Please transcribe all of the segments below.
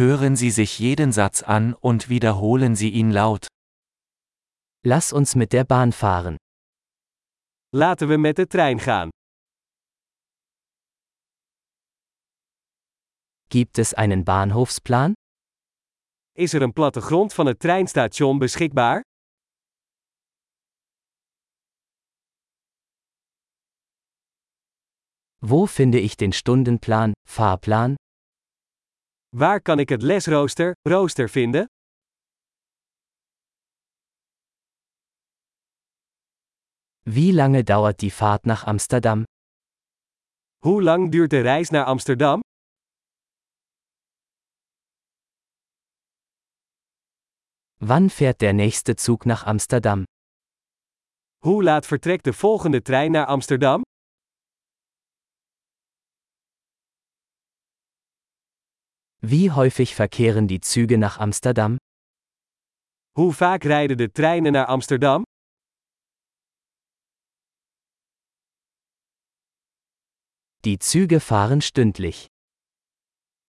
Hören Sie sich jeden Satz an und wiederholen Sie ihn laut. Lass uns mit der Bahn fahren. Laten we met de trein gaan. Gibt es einen Bahnhofsplan? Is er een plattegrond van het treinstation beschikbaar? Wo finde ich den Stundenplan, Fahrplan? Waar kan ik het lesrooster, rooster vinden? Wie lange dauert die Fahrt nach Amsterdam? Hoe lang duurt de reis naar Amsterdam? Wann fährt der nächste Zug nach Amsterdam? Hoe laat vertrekt de volgende trein naar Amsterdam? Wie häufig verkehren die Züge nach Amsterdam? Hoe vaak rijden de treinen naar Amsterdam? Die Züge fahren stündlich.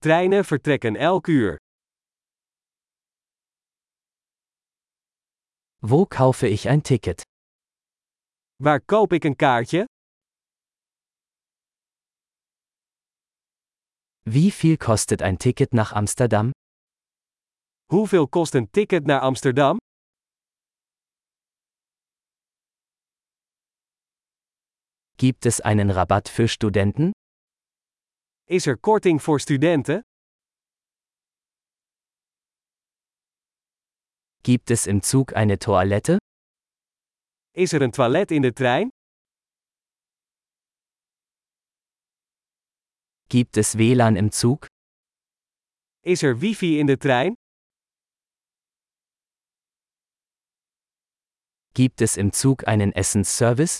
Treinen vertrekken elk uur. Wo kaufe ich ein Ticket? Waar koop ik een kaartje? Wie viel kostet ein Ticket nach Amsterdam? Hoeveel kost een ticket naar Amsterdam? Gibt es einen Rabatt für Studenten? Is er korting voor studenten? Gibt es im Zug eine Toilette? Is er een toilet in de trein? Gibt es WLAN im Zug? Is er wifi in de trein? Gibt es im Zug einen Essensservice?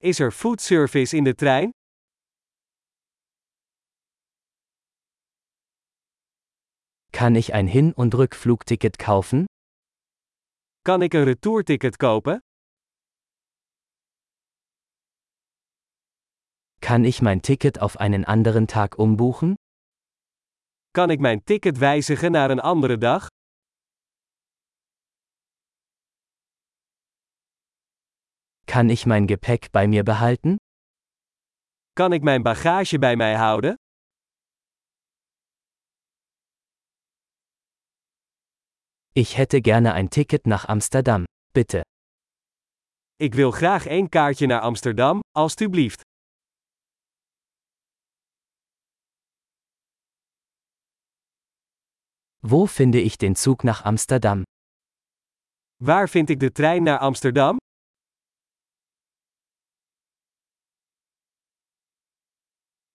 Is er foodservice in de trein? Kann ich ein Hin- und Rückflugticket kaufen? Kan ik een retourticket kopen? Kann ich mein Ticket auf einen anderen Tag umbuchen? Kan ik mijn ticket wijzigen naar een andere dag? Kann ich mein Gepäck bei mir behalten? Kan ik mijn bagage bij mij houden? Ich hätte gerne ein Ticket nach Amsterdam, bitte. Ik wil graag één kaartje naar Amsterdam, alstublieft. Wo finde ich den Zug nach Amsterdam? Waar vind ik de trein naar Amsterdam?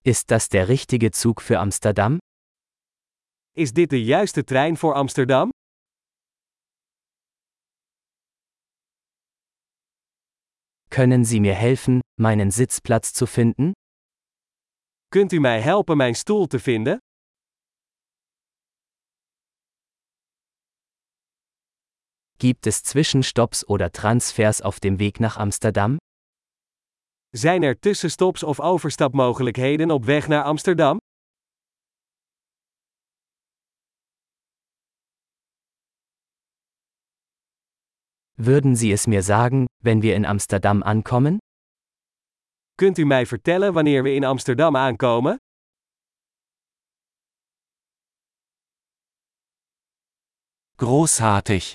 Ist das der richtige Zug für Amsterdam? Is dit de juiste trein voor Amsterdam? Können Sie mir helfen, meinen Sitzplatz zu finden? Kunt u mij helpen mijn stoel te vinden? Gibt es Zwischenstopps oder Transfers auf dem Weg nach Amsterdam? Zijn er tussenstops of overstapmogelijkheden op weg naar Amsterdam? Würden Sie es mir sagen, wenn wir in Amsterdam ankommen? Kunt u mij vertellen wanneer we in Amsterdam aankomen? Großartig!